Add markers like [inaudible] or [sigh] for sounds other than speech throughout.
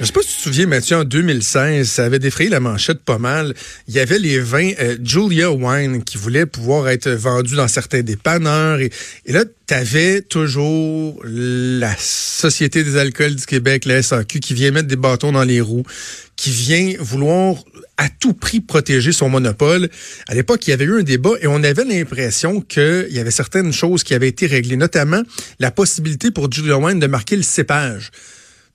Je sais pas si tu te souviens, Mathieu, en 2016, ça avait défrayé la manchette pas mal. Il y avait les vins euh, Julia Wine qui voulaient pouvoir être vendus dans certains dépanneurs. Et, là, tu toujours la Société des alcools du Québec, la SAQ, qui vient mettre des bâtons dans les roues, qui vient vouloir à tout prix protéger son monopole. À l'époque, il y avait eu un débat et on avait l'impression qu'il y avait certaines choses qui avaient été réglées, notamment la possibilité pour Julia Wine de marquer le cépage.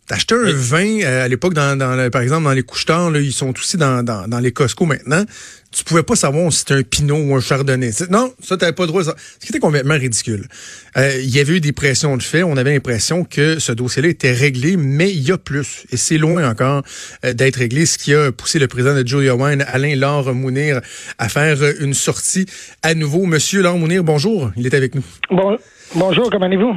T'achetais un vin euh, à l'époque, dans, dans, par exemple, dans les couches là, ils sont aussi dans, dans, dans, les Costco maintenant. Tu pouvais pas savoir si c'était un Pinot ou un Chardonnay. Non, ça, t'avais pas le droit. Ce qui était complètement ridicule. Euh, il y avait eu des pressions de fait. On avait l'impression que ce dossier-là était réglé, mais il y a plus. Et c'est loin encore euh, d'être réglé, ce qui a poussé le président de Julia Wine, Alain Laure Mounir, à faire une sortie à nouveau. Monsieur Laure Mounir, bonjour. Il est avec nous. Bon, bonjour, comment allez-vous?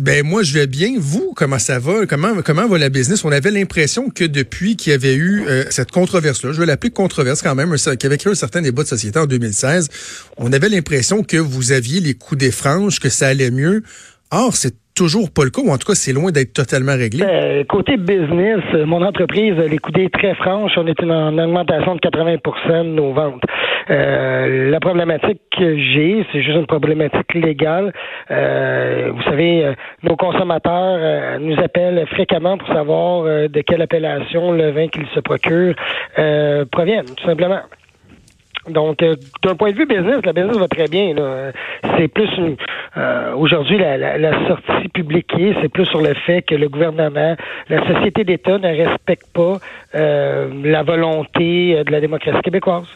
Ben moi je vais bien. Vous, comment ça va? Comment comment va la business? On avait l'impression que depuis qu'il y avait eu euh, cette controverse-là, je vais l'appeler controverse quand même, qui avait créé un certain débat de société en 2016, on avait l'impression que vous aviez les coups des franges, que ça allait mieux. Or c'est toujours pas le cas, ou en tout cas, c'est loin d'être totalement réglé? Euh, côté business, mon entreprise, les coudées très franches, on est en augmentation de 80 de nos ventes. Euh, la problématique que j'ai, c'est juste une problématique légale. Euh, vous savez, euh, nos consommateurs euh, nous appellent fréquemment pour savoir de quelle appellation le vin qu'ils se procurent proviennent, tout simplement. Donc, d'un point de vue business, la business va très bien. C'est plus aujourd'hui la, sortie publique, c'est plus sur le fait que le gouvernement, la société d'État ne respecte pas la volonté de la démocratie québécoise.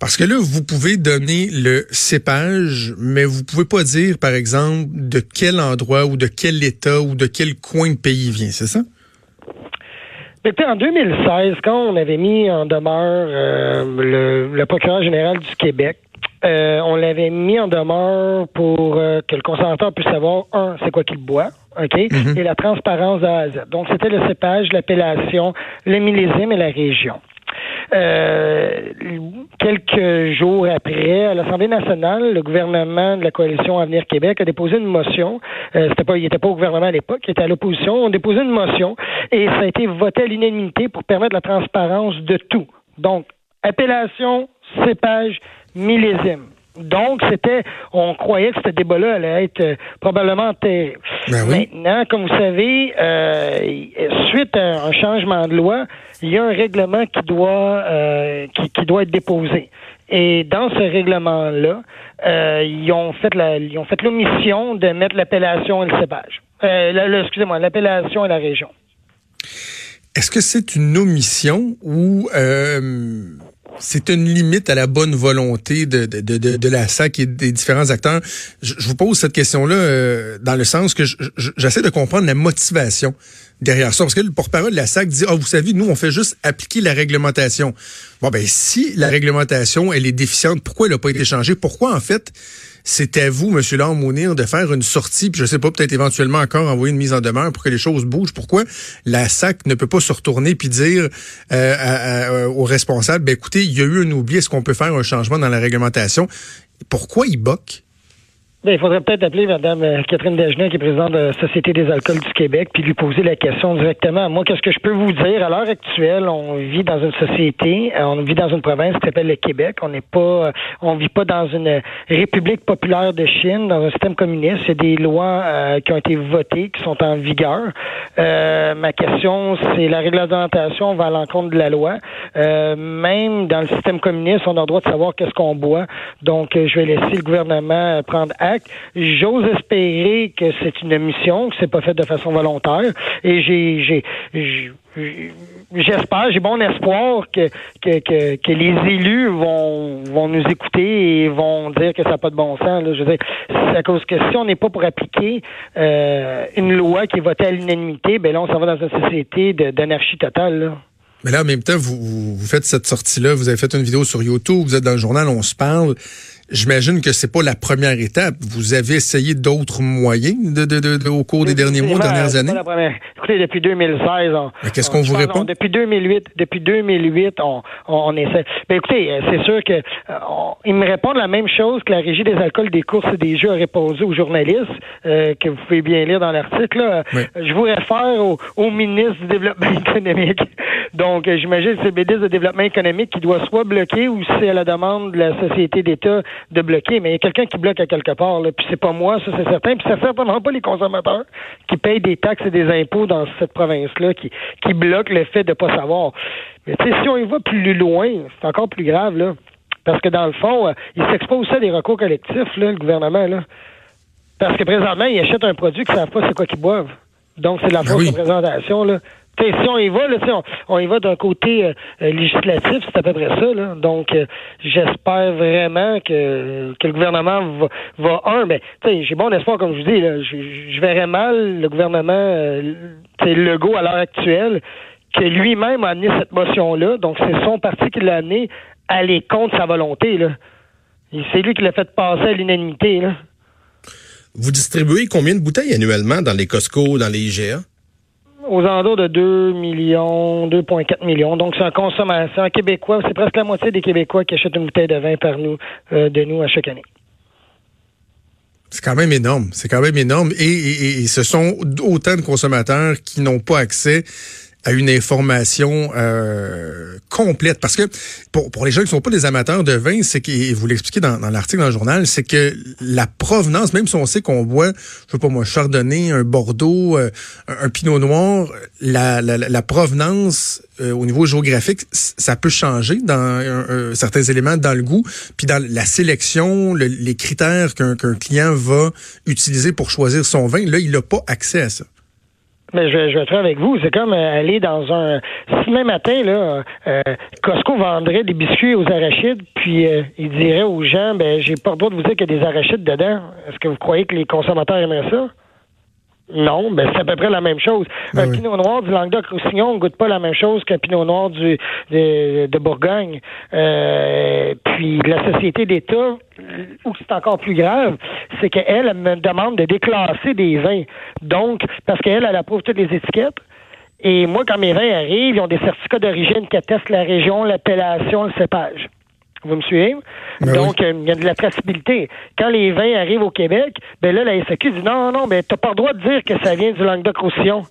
Parce que là, vous pouvez donner le cépage, mais vous pouvez pas dire, par exemple, de quel endroit ou de quel État ou de quel coin de pays il vient, c'est ça? En 2016, quand on avait mis en demeure euh, le, procureur général du Québec, euh, on l'avait mis en demeure pour euh, que le consommateur puisse savoir, un, c'est quoi qu'il boit, OK? Mm-hmm. Et la transparence de A à Z. Donc, c'était le cépage, l'appellation, le millésime et la région. Euh, quelques jours après, à l'Assemblée nationale, le gouvernement de la coalition Avenir Québec a déposé une motion. Euh, c'était pas, il n'était pas au gouvernement à l'époque, il était à l'opposition. On déposé une motion et ça a été voté à l'unanimité pour permettre la transparence de tout. Donc, appellation, cépage, millésime. Donc, c'était, on croyait que ce débat-là allait être euh, probablement enterré. Ben Maintenant, comme vous savez, euh, suite à un changement de loi, il y a un règlement qui doit, euh, qui, doit être déposé. Et dans ce règlement-là, ils ont fait la, ils ont fait l'omission de mettre l'appellation et le cépage. excusez-moi, l'appellation et la région. Est-ce que c'est une omission ou c'est une limite à la bonne volonté de, de, de, la SAC et des différents acteurs. Je, vous pose cette question-là euh, dans le sens que j'essaie de comprendre la motivation derrière ça. Parce que le porte-parole de la SAC dit, ah, vous savez, nous, on fait juste appliquer la réglementation. Bon, ben, si la réglementation, elle est déficiente, pourquoi elle n'a pas été changée? Pourquoi, en fait, c'est à vous, M. Mounir, de faire une sortie, puis je sais pas, peut-être éventuellement encore envoyer une mise en demeure pour que les choses bougent. Pourquoi la SAC ne peut pas se retourner puis dire euh, aux responsables, ben écoutez, il y a eu un oubli, est-ce qu'on peut faire un changement dans la réglementation? Pourquoi ils boquent? Ben, il faudrait peut-être appeler Mme euh, Catherine Dagenet, qui est présidente de la Société des alcools du Québec, puis lui poser la question directement. Moi, qu'est-ce que je peux vous dire? À l'heure actuelle, on vit dans une société, euh, on vit dans une province qui s'appelle le Québec. On n'est pas, euh, on vit pas dans une république populaire de Chine, dans un système communiste. C'est des lois qui ont été votées, qui sont en vigueur. ma question, c'est la réglementation va à l'encontre de la loi. même dans le système communiste, on a le droit de savoir qu'est-ce qu'on boit. Donc, je vais laisser le gouvernement prendre J'ose espérer que c'est une mission, que c'est pas fait de façon volontaire. Et j'espère, j'ai bon espoir que, les élus vont, nous écouter et vont dire que ça n'a pas de bon sens. Je veux dire, si on n'est pas pour appliquer euh, une loi qui est votée à l'unanimité, ben là, on s'en va dans une société d'anarchie totale. Mais là, en même temps, vous, vous faites cette sortie-là, vous avez fait une vidéo sur YouTube, vous êtes dans le journal, on se parle J'imagine que c'est pas la première étape. Vous avez essayé d'autres moyens de, de, de, au cours des derniers mois, dernières années? Écoutez, depuis 2016, on, qu'est-ce qu'on vous répond? Depuis 2008, depuis 2008, on, on, essaie. Ben écoutez, euh, c'est sûr que euh, ils me répondent la même chose que la régie des alcools, des courses et des jeux a répondu aux journalistes euh, que vous pouvez bien lire dans l'article. Je vous réfère au, au, ministre du développement [laughs] économique. Donc, j'imagine que c'est le ministre du développement économique qui doit soit bloquer ou c'est à la demande de la société d'État de bloquer, mais il y a quelqu'un qui bloque à quelque part, là, puis c'est pas moi, ça c'est certain, puis c'est certainement pas les consommateurs qui payent des taxes et des impôts dans cette province-là qui, qui bloquent le fait de pas savoir. Mais tu sais, si on y va plus loin, c'est encore plus grave, là. Parce que dans le fond, euh, il s'expose à des recours collectifs, là, le gouvernement, là. Parce que présentement, ils achètent un produit qu'ils ne savent pas c'est quoi qu'ils boivent. Donc, c'est de la ben fausse représentation, là si on y va, là, on, y va d'un côté euh, euh, législatif, c'est à peu près ça. Donc, euh, j'espère vraiment que, que le gouvernement va, va un, mais j'ai bon espoir, comme je vous dis, je, verrais mal le gouvernement euh, Legault à l'heure actuelle, que lui-même a amené cette motion-là. Donc, c'est son parti qui l'a amené à aller contre sa volonté. C'est lui qui l'a fait passer à l'unanimité. Vous distribuez combien de bouteilles annuellement dans les Costco, dans les IGA? Aux alentours de 2 millions, 2,4 millions. Donc, c'est un consommateur, un Québécois, c'est presque la moitié des Québécois qui achètent une bouteille de vin par nous, euh, de nous à chaque année. C'est quand même énorme. C'est quand même énorme. et, ce sont autant de consommateurs qui n'ont pas accès à une information euh, complète. Parce que pour, pour les gens qui sont pas des amateurs de vin, c'est que, vous l'expliquez dans, dans l'article dans le journal, c'est que la provenance, même si on sait qu'on boit, je sais pas moi, chardonnay, un bordeaux, euh, un, pinot noir, la, la, la provenance euh, au niveau géographique, ça peut changer dans certains éléments dans le goût, puis dans la sélection, les critères qu'un client va utiliser pour choisir son vin, là, il n'a pas accès à ça. Mais je, je vais être avec vous. C'est comme euh, aller dans un. Si matin, là, euh, Costco vendrait des biscuits aux arachides, puis euh, il dirait aux gens, ben, j'ai pas le droit de vous dire qu'il y a des arachides dedans. Est-ce que vous croyez que les consommateurs aimeraient ça? Non, ben c'est à peu près la même chose. Ben un pinot noir du Languedoc-Roussillon ne goûte pas la même chose qu'un pinot noir du, de, de Bourgogne. Euh, puis la société d'État, où c'est encore plus grave, c'est qu'elle elle me demande de déclasser des vins. Donc, parce qu'elle, elle approuve toutes les étiquettes. Et moi, quand mes vins arrivent, ils ont des certificats d'origine qui attestent la région, l'appellation, le cépage. Vous me suivez? Ben Donc, euh, il y a de la traçabilité. Quand les vins arrivent au Québec, ben là, la SAQ dit non, non, mais t'as pas le droit de dire que ça vient du Languedoc-Roussillon.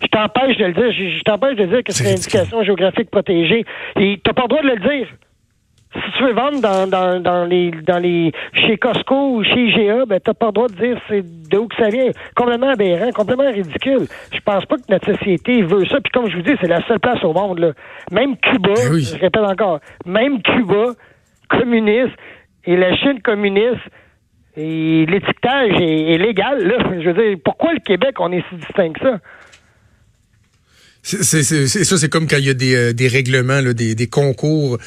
Je t'empêche de le dire. Je, t'empêche de dire que c'est une indication géographique protégée. Et t'as pas le droit de le dire. Si tu veux vendre dans, dans, dans les dans les chez Costco ou chez IGA, ben t'as pas le droit de dire c'est d'où que ça vient. Complètement aberrant, complètement ridicule. Je pense pas que notre société veut ça. Puis comme je vous dis, c'est la seule place au monde là. Même Cuba, ben je répète encore, même Cuba communiste et la Chine communiste et l'étiquetage est, légal. Là. Je veux dire, pourquoi le Québec, on est si distinct que ça? Ça, c'est comme quand il y a des, euh, des règlements, là, des, des concours,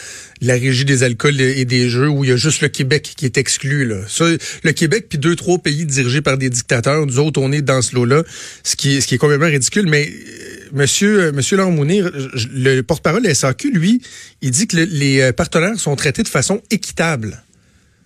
la régie des alcools et des jeux, où il y a juste le Québec qui est exclu. Là. Ça, le Québec, puis deux, trois pays dirigés par des dictateurs, nous autres, on est dans ce lot-là, ce qui ce qui est complètement ridicule. Mais euh, Monsieur, euh, Monsieur Mounir, le porte-parole de SAQ, lui, il dit que les partenaires sont traités de façon équitable.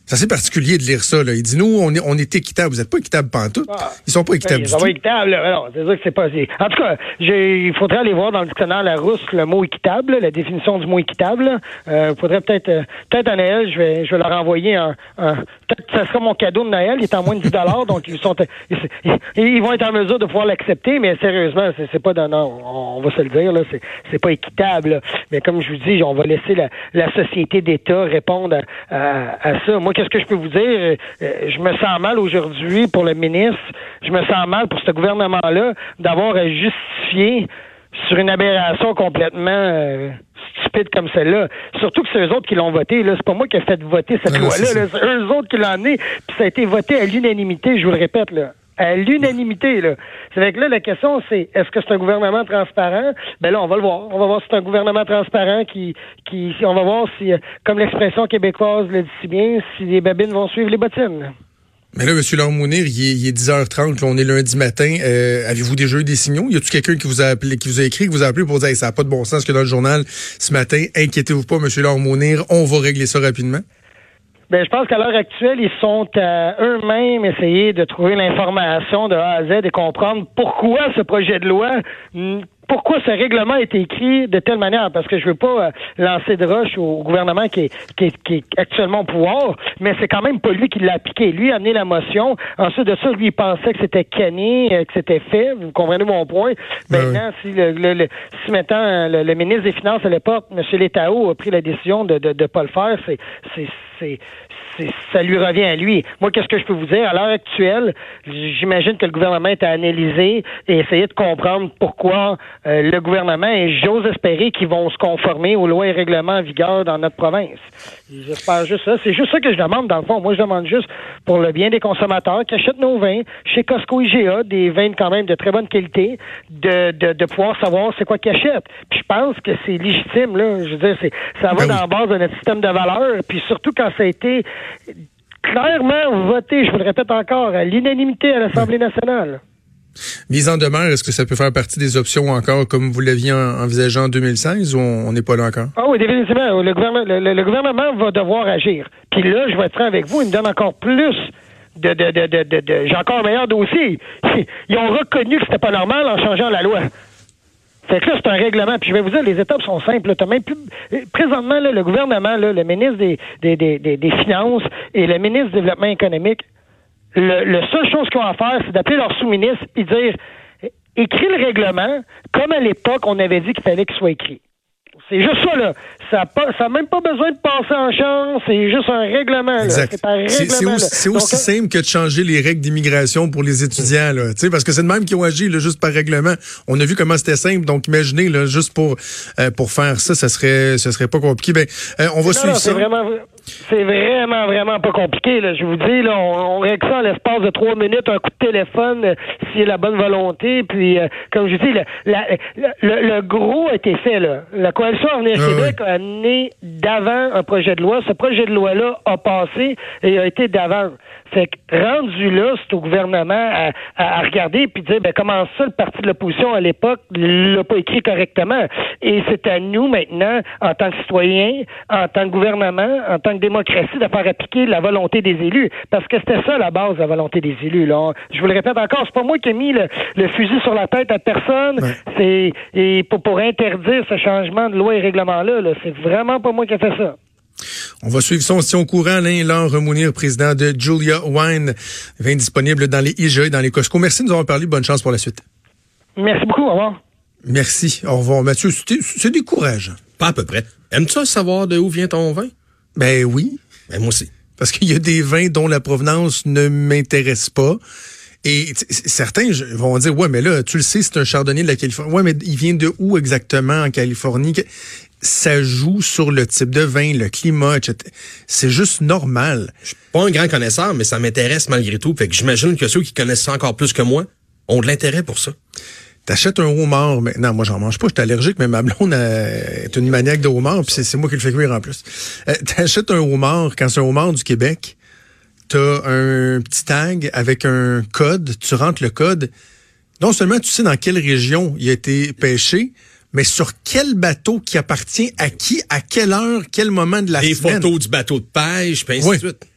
C'est assez particulier de lire ça. Là. Il dit, nous, on est, on est équitable. Vous n'êtes pas équitable pantoute. Ah. Ils sont pas équitables Ils sont pas équitables. Non, c'est sûr que c'est pas... En tout cas, il faudrait aller voir dans le dictionnaire Larousse le mot équitable, la définition du mot équitable. Il euh, faudrait peut-être... Euh, peut-être à Noël, je vais, je vais leur envoyer un... un peut-être que ça sera mon cadeau de Noël. Il est en moins de 10 donc ils sont... Ils, vont être en mesure de pouvoir l'accepter, mais sérieusement, c'est, c'est pas... Non, on, va se le dire, là, c'est, c'est pas équitable. Mais comme je vous dis, on va laisser la, la société d'État répondre à, à, à ça. Moi, qu'est-ce que je peux vous dire? Euh, je me sens mal aujourd'hui pour le ministre. Je me sens mal pour ce gouvernement-là d'avoir à justifier sur une aberration complètement euh, stupide comme celle-là. Surtout que c'est eux autres qui l'ont voté. Là. C'est pas moi qui ai fait voter cette loi-là. C'est eux autres qui l'ont amené. Puis ça a été voté à l'unanimité, je vous le répète. là à l'unanimité. Là. C'est vrai que là, la question, c'est est-ce que c'est un gouvernement transparent? Ben là, on va le voir. On va voir si c'est un gouvernement transparent qui, on va voir si, comme l'expression québécoise le dit si bien, si les babines vont suivre les bottines. Mais là, M. Lormounir, il est, 10h30, on est lundi matin. Euh, avez-vous déjà eu des signaux? Y a-t-il quelqu'un qui vous a appelé, qui vous a écrit, qui vous a appelé pour dire ça n'a pas de bon sens que dans le journal ce matin? Inquiétez-vous pas, M. Lormounir, on va régler ça rapidement? Ben, je pense qu'à l'heure actuelle, ils sont à eux-mêmes essayer de trouver l'information de A à Z et comprendre pourquoi ce projet de loi pourquoi ce règlement a été écrit de telle manière? Parce que je veux pas euh, lancer de roche au gouvernement qui est, qui est, actuellement au pouvoir, mais c'est quand même pas lui qui l'a appliqué. Lui a amené la motion. Ensuite de ça, lui, il pensait que c'était canné, euh, que c'était fait. Vous comprenez mon point? Ben maintenant, si, le, le, si maintenant le, ministre des Finances à l'époque, M. Letao, a pris la décision de ne de, de pas le faire, c'est ça lui revient à lui. Moi, qu'est-ce que je peux vous dire? À l'heure actuelle, j'imagine que le gouvernement est à analyser et essayer de comprendre pourquoi euh, le gouvernement, et j'ose espérer qu'ils vont se conformer aux lois et règlements en vigueur dans notre province. J'espère juste ça. C'est juste ça que je demande, dans le fond. Moi, je demande juste pour le bien des consommateurs qui achètent nos vins chez Costco IGA, des vins quand même de très bonne qualité, de, de, de pouvoir savoir c'est quoi qu'ils achètent. Puis je pense que c'est légitime, là. Je veux dire, c'est, ça va ben dans la base de notre système de valeurs. Puis surtout quand ça a été clairement voté, je vous le répète encore, à l'unanimité à l'Assemblée nationale. Mise en demeure, est-ce que ça peut faire partie des options encore comme vous l'aviez envisagé en 2016 ou on n'est pas là encore? Ah oui, définitivement. Le gouvernement, le, gouvernement va devoir agir. Puis là, je vais être franc avec vous, il me donne encore plus de, de, de, de, de j'ai encore un meilleur dossier. [laughs] Ils ont reconnu que c'était pas normal en changeant la loi. Fait que là, c'est un règlement. Puis je vais vous dire, les étapes sont simples. même plus... Présentement, le gouvernement, le ministre des, des, des, des, Finances et le ministre du Développement économique, le, la seule chose qu'ils vont faire, c'est d'appeler leur sous-ministre et dire écris le règlement comme à l'époque on avait dit qu'il fallait qu'il soit écrit. C'est juste ça, là. Ça n'a même pas besoin de passer en chance. C'est juste un règlement. C'est aussi, aussi simple que de changer les règles d'immigration pour les étudiants. Là, parce que c'est de même qui ont agi là, juste par règlement. On a vu comment c'était simple. Donc, imaginez, là, juste pour, euh, pour faire ça, ça serait, ça serait pas compliqué. Ben, euh, on va suivre ça. C'est vraiment, vraiment pas compliqué. Là. Je vous dis, là, on, règle ça en l'espace de trois minutes, un coup de téléphone, euh, s'il y a la bonne volonté. Puis, euh, comme je dis, le, le, gros a été fait. Là. La coalition Avenir ah Québec a amené d'avant un projet de loi. Ce projet de loi-là a passé et a été d'avant. Fait que rendu là, c'est au gouvernement à, regarder puis dire ben comment ça le parti de l'opposition à l'époque l'a pas écrit correctement. Et c'est à nous maintenant, en tant que citoyens, en tant que gouvernement, en tant que démocratie, de faire appliquer la volonté des élus. Parce que c'était ça la base de la volonté des élus. Là. Je vous le répète encore, c'est pas moi qui ai mis le, fusil sur la tête à personne. C'est et pour, pour interdire ce changement de loi et règlement là, -là c'est vraiment pas moi qui ai fait ça. On va suivre son aussi au courant. Alain Laure Mounir, président de Julia Wine, vin disponible dans les IGA et dans les Costco. Merci de nous avoir parlé. Bonne chance pour la suite. Merci beaucoup. Au revoir. Merci. Au revoir. Mathieu, c'est décourageant. Pas à peu près. Aimes-tu savoir de où vient ton vin? Ben oui. Ben moi aussi. Parce qu'il y a des vins dont la provenance ne m'intéresse pas. Et certains vont dire, ouais, mais là, tu le sais, c'est un chardonnay de la Californie. Ouais, mais il vient de où exactement en Californie? ça joue sur le type de vin, le climat, etc. C'est juste normal. Je suis pas un grand connaisseur, mais ça m'intéresse malgré tout. Fait que j'imagine que ceux qui connaissent ça encore plus que moi ont de l'intérêt pour ça. T'achètes un homard maintenant. Moi, j'en mange pas. Je suis allergique, mais ma blonde est une maniaque de homard, puis c'est moi qui le fais cuire en plus. Euh, T'achètes un homard, quand c'est un homard du Québec, t'as un petit tag avec un code. Tu rentres le code. Non seulement tu sais dans quelle région il a été pêché, mais sur quel bateau qui appartient à qui, à quelle heure, quel moment de la semaine. Les photos du bateau de pêche, puis ainsi de suite.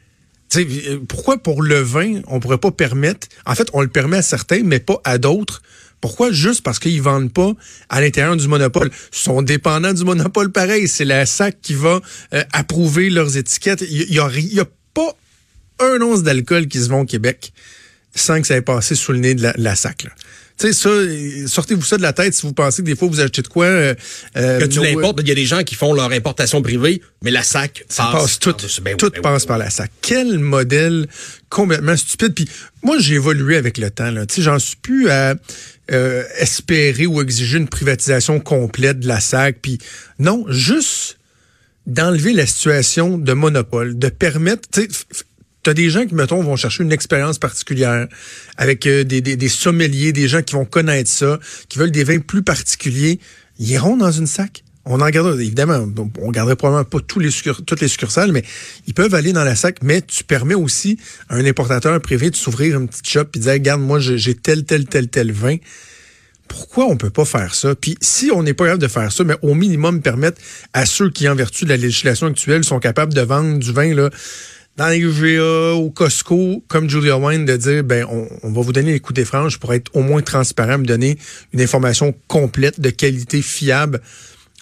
Euh, pourquoi pour le vin, on pourrait pas permettre, en fait, on le permet à certains, mais pas à d'autres. Pourquoi? Juste parce qu'ils vendent pas à l'intérieur du monopole? Ils sont dépendants du monopole pareil. C'est la SAC qui va euh, approuver leurs étiquettes. Il y, a, y a pas un once d'alcool qui se vend au Québec sans que ça ait passé sous le nez de la, SAC. Tu sais, ça, sortez-vous ça de la tête si vous pensez que des fois vous achetez de quoi. Euh, euh que tu l'importes, il y a des gens qui font leur importation privée, mais la SAC ça passe, tout, ben tout ben passe par la SAC. Quel modèle complètement stupide. Puis moi, j'ai évolué avec le temps. Tu sais, j'en suis plus à euh, espérer ou exiger une privatisation complète de la SAC. Puis non, juste d'enlever la situation de monopole, de permettre, des gens qui, mettons, vont chercher une expérience particulière avec euh, des, des, des, sommeliers, des gens qui vont connaître ça, qui veulent des vins plus particuliers. Ils iront dans une sac. On en gardera, évidemment, on garderait probablement pas tous les toutes les succursales, mais ils peuvent aller dans la sac, mais tu permets aussi à un importateur privé de s'ouvrir une petite shop et de dire, regarde, moi, j'ai tel, tel, tel, tel vin pourquoi on peut pas faire ça? Puis si on n'est pas capable de faire ça, mais au minimum permettre à ceux qui, en vertu de la législation actuelle, sont capables de vendre du vin là, dans les GA ou Costco, comme Julia Wine, de dire, ben, on, on va vous donner les coups des franges pour être au moins transparent, me donner une information complète, de qualité fiable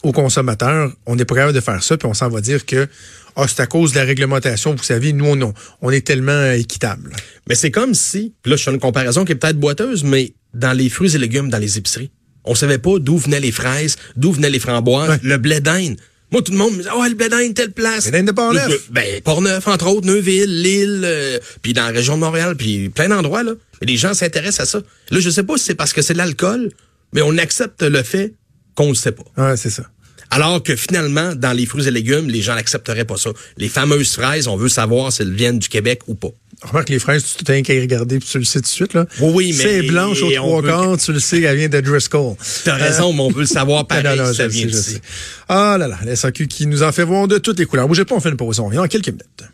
aux consommateurs. On n'est pas capable de faire ça, puis on s'en va dire que ah, c'est à cause de la réglementation. Vous savez, nous, on, on est tellement équitable. Mais c'est comme si, puis là, je fais une comparaison qui est peut-être boiteuse, mais dans les fruits et légumes, dans les épiceries, on savait pas d'où venaient les fraises, d'où venaient les framboises, le blé d'Inde. Moi, tout le monde me disait, oh, le blé d'Inde, telle place. Blé d'Inde de Port-Neuf. Ben, Port-Neuf, entre autres, Neuville, Lille, euh, puis dans la région de Montréal, puis plein d'endroits, là. Mais les gens s'intéressent à ça. Là, je sais pas si c'est parce que c'est de l'alcool, mais on accepte le fait qu'on le sait pas. Ouais, c'est ça. Alors que finalement, dans les fruits et légumes, les gens n'accepteraient pas ça. Les fameuses fraises, on veut savoir si elles viennent du Québec ou pas. Remarque, les fraises, tu t'as qu'à regarder puis tu le sais tout de suite, là. Oui, oui, mais. C'est blanche aux trois quarts, tu le sais, elle vient de Driscoll. T'as raison, mais on veut le savoir [laughs] pareil, non, non, ça vient Ah là là, la SAQ qui nous en fait voir de toutes les couleurs. Bougez pas, on fait une pause, on revient en quelques minutes.